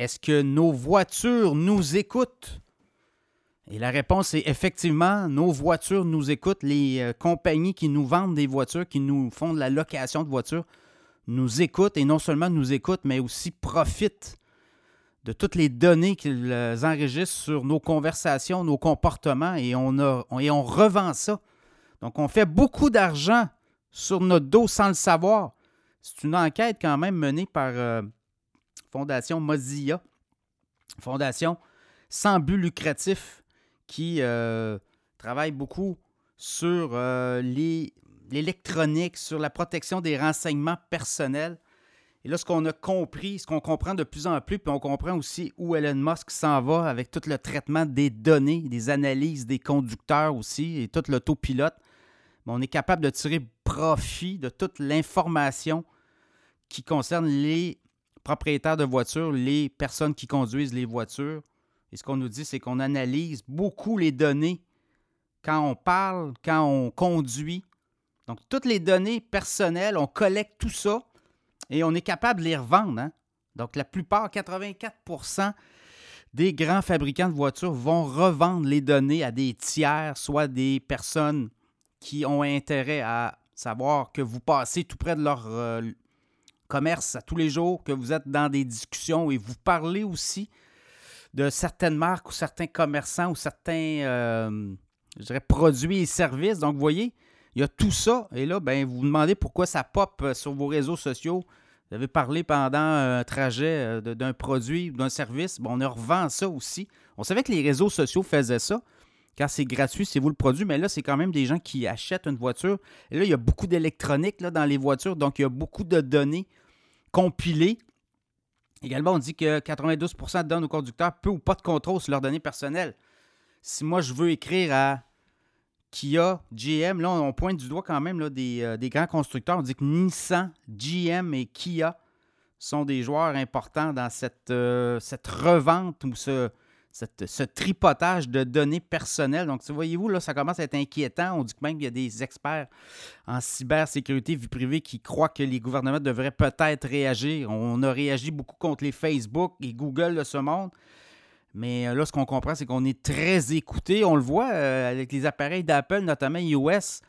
est-ce que nos voitures nous écoutent? Et la réponse est effectivement, nos voitures nous écoutent. Les euh, compagnies qui nous vendent des voitures, qui nous font de la location de voitures, nous écoutent et non seulement nous écoutent, mais aussi profitent de toutes les données qu'ils enregistrent sur nos conversations, nos comportements et on, a, revend ça. Donc, on fait beaucoup d'argent sur notre dos sans le savoir. C'est une enquête quand même menée par euh, Fondation Mozilla, fondation sans but lucratif qui euh, travaille beaucoup sur euh, l'électronique, sur la protection des renseignements personnels. Et là, ce qu'on a compris, ce qu'on comprend de plus en plus, puis on comprend aussi où Elon Musk s'en va avec tout le traitement des données, des analyses des conducteurs aussi et tout l'autopilote. on est capable de tirer profit de toute l'information qui concerne les propriétaires de voitures, les personnes qui conduisent les voitures. Et ce qu'on nous dit, c'est qu'on analyse beaucoup les données quand on parle, quand on conduit. Donc, toutes les données personnelles, on collecte tout ça et on est capable de les revendre. Hein. Donc, la plupart, 84% des grands fabricants de voitures vont revendre les données à des tiers, soit des personnes qui ont intérêt à savoir que vous passez tout près de leur, euh, commerce à tous les jours, que vous êtes dans des discussions et vous parlez aussi de certaines marques ou certains commerçants ou certains, euh, produits et services. Donc, vous voyez, il y a tout ça. Et là, ben, vous vous demandez pourquoi ça pop euh, sur vos réseaux sociaux. Vous avez parlé pendant un trajet euh, d'un produit ou d'un service. Bon, on revend ça aussi. On savait que les réseaux sociaux faisaient ça. Quand c'est gratuit, c'est vous le produit, mais là, c'est quand même des gens qui achètent une voiture. Et là, il y a beaucoup d'électronique dans les voitures, donc il y a beaucoup de données compilés. Également, on dit que 92% donnent aux conducteurs peu ou pas de contrôle sur leurs données personnelles. Si moi, je veux écrire à Kia, GM, là, on pointe du doigt quand même des, euh, des, grands constructeurs. On dit que Nissan, GM et Kia sont des joueurs importants dans cette, euh, cette revente ou ce, ce tripotage de données personnelles. Donc, voyez-vous, là, ça commence à être inquiétant. On dit que même qu'il y a des experts en cybersécurité, vie privée, qui croient que les gouvernements devraient peut-être réagir. On a réagi beaucoup contre les Facebook et Google de ce monde. Mais euh, là, ce qu'on comprend, c'est qu'on est très écouté. On le voit euh, avec les appareils d'Apple, notamment iOS.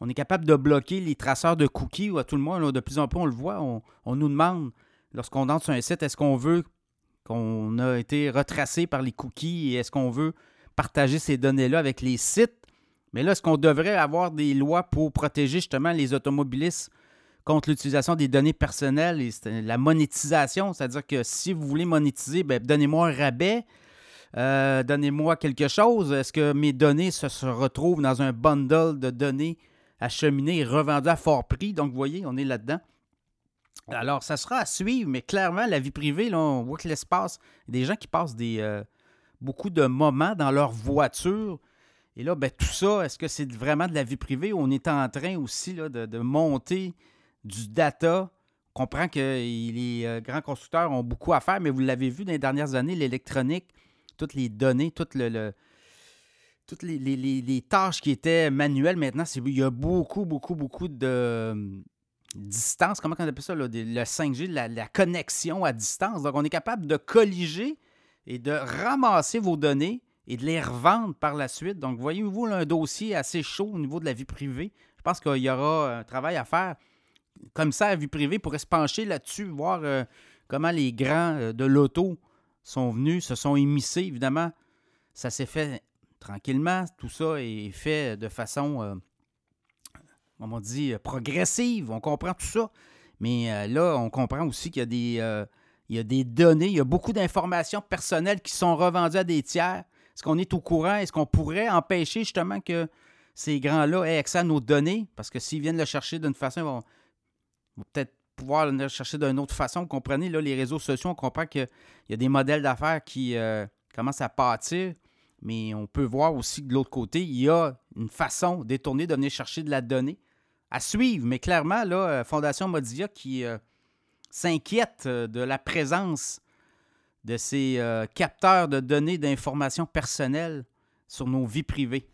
On est capable de bloquer les traceurs de cookies ou à tout le monde. de plus en plus, on le voit. On, on nous demande, lorsqu'on entre sur un site, est-ce qu'on veut qu'on a été retracé par les cookies et est-ce qu'on veut partager ces données-là avec les sites? Mais là, est-ce qu'on devrait avoir des lois pour protéger justement les automobilistes contre l'utilisation des données personnelles et la monétisation? C'est-à-dire que si vous voulez monétiser, ben, donnez-moi un rabais, euh, donnez-moi quelque chose. Est-ce que mes données se, se, retrouvent dans un bundle de données acheminées et revendues à fort prix? Donc, vous voyez, on est là-dedans. Alors, ça sera à suivre, mais clairement, la vie privée, là, on voit que l'espace, des gens qui passent des, euh, beaucoup de moments dans leur voiture. Et là, ben, tout ça, est-ce que c'est vraiment de la vie privée? On est en train aussi là, de, monter du data. On comprend que les euh, grands constructeurs ont beaucoup à faire, mais vous l'avez vu dans les dernières années, l'électronique, toutes les données, toutes les, les, tâches qui étaient manuelles maintenant, il y a beaucoup, beaucoup, beaucoup de, distance, comment on appelle ça, le 5G, la, connexion à distance. Donc, on est capable de colliger et de ramasser vos données et de les revendre par la suite. Donc, voyez-vous un dossier assez chaud au niveau de la vie privée. Je pense qu'il y aura un travail à faire. Comme ça, la vie privée pourrait se pencher là-dessus, voir euh, comment les grands euh, de l'auto sont venus, se sont émissés. Évidemment, ça s'est fait tranquillement. Tout ça est fait de façon euh, on dit, euh, progressive. On comprend tout ça. Mais euh, là, on comprend aussi qu'il y a des, euh, y a des données, il y a beaucoup d'informations personnelles qui sont revendues à des tiers. Est-ce qu'on est au courant? Est-ce qu'on pourrait empêcher justement que ces grands-là aient accès à nos données? Parce que s'ils viennent le chercher d'une façon, ils vont, peut-être pouvoir le chercher d'une autre façon. Vous comprenez, les réseaux sociaux, on comprend qu'il y a des modèles d'affaires qui commencent à pâtir. Mais on peut voir aussi que de l'autre côté, il y a une façon détournée de venir chercher de la donnée à suivre. Mais clairement, là, euh, Fondation Modia qui euh, s'inquiète euh, de la présence de ces capteurs de données d'informations personnelles sur nos vies privées.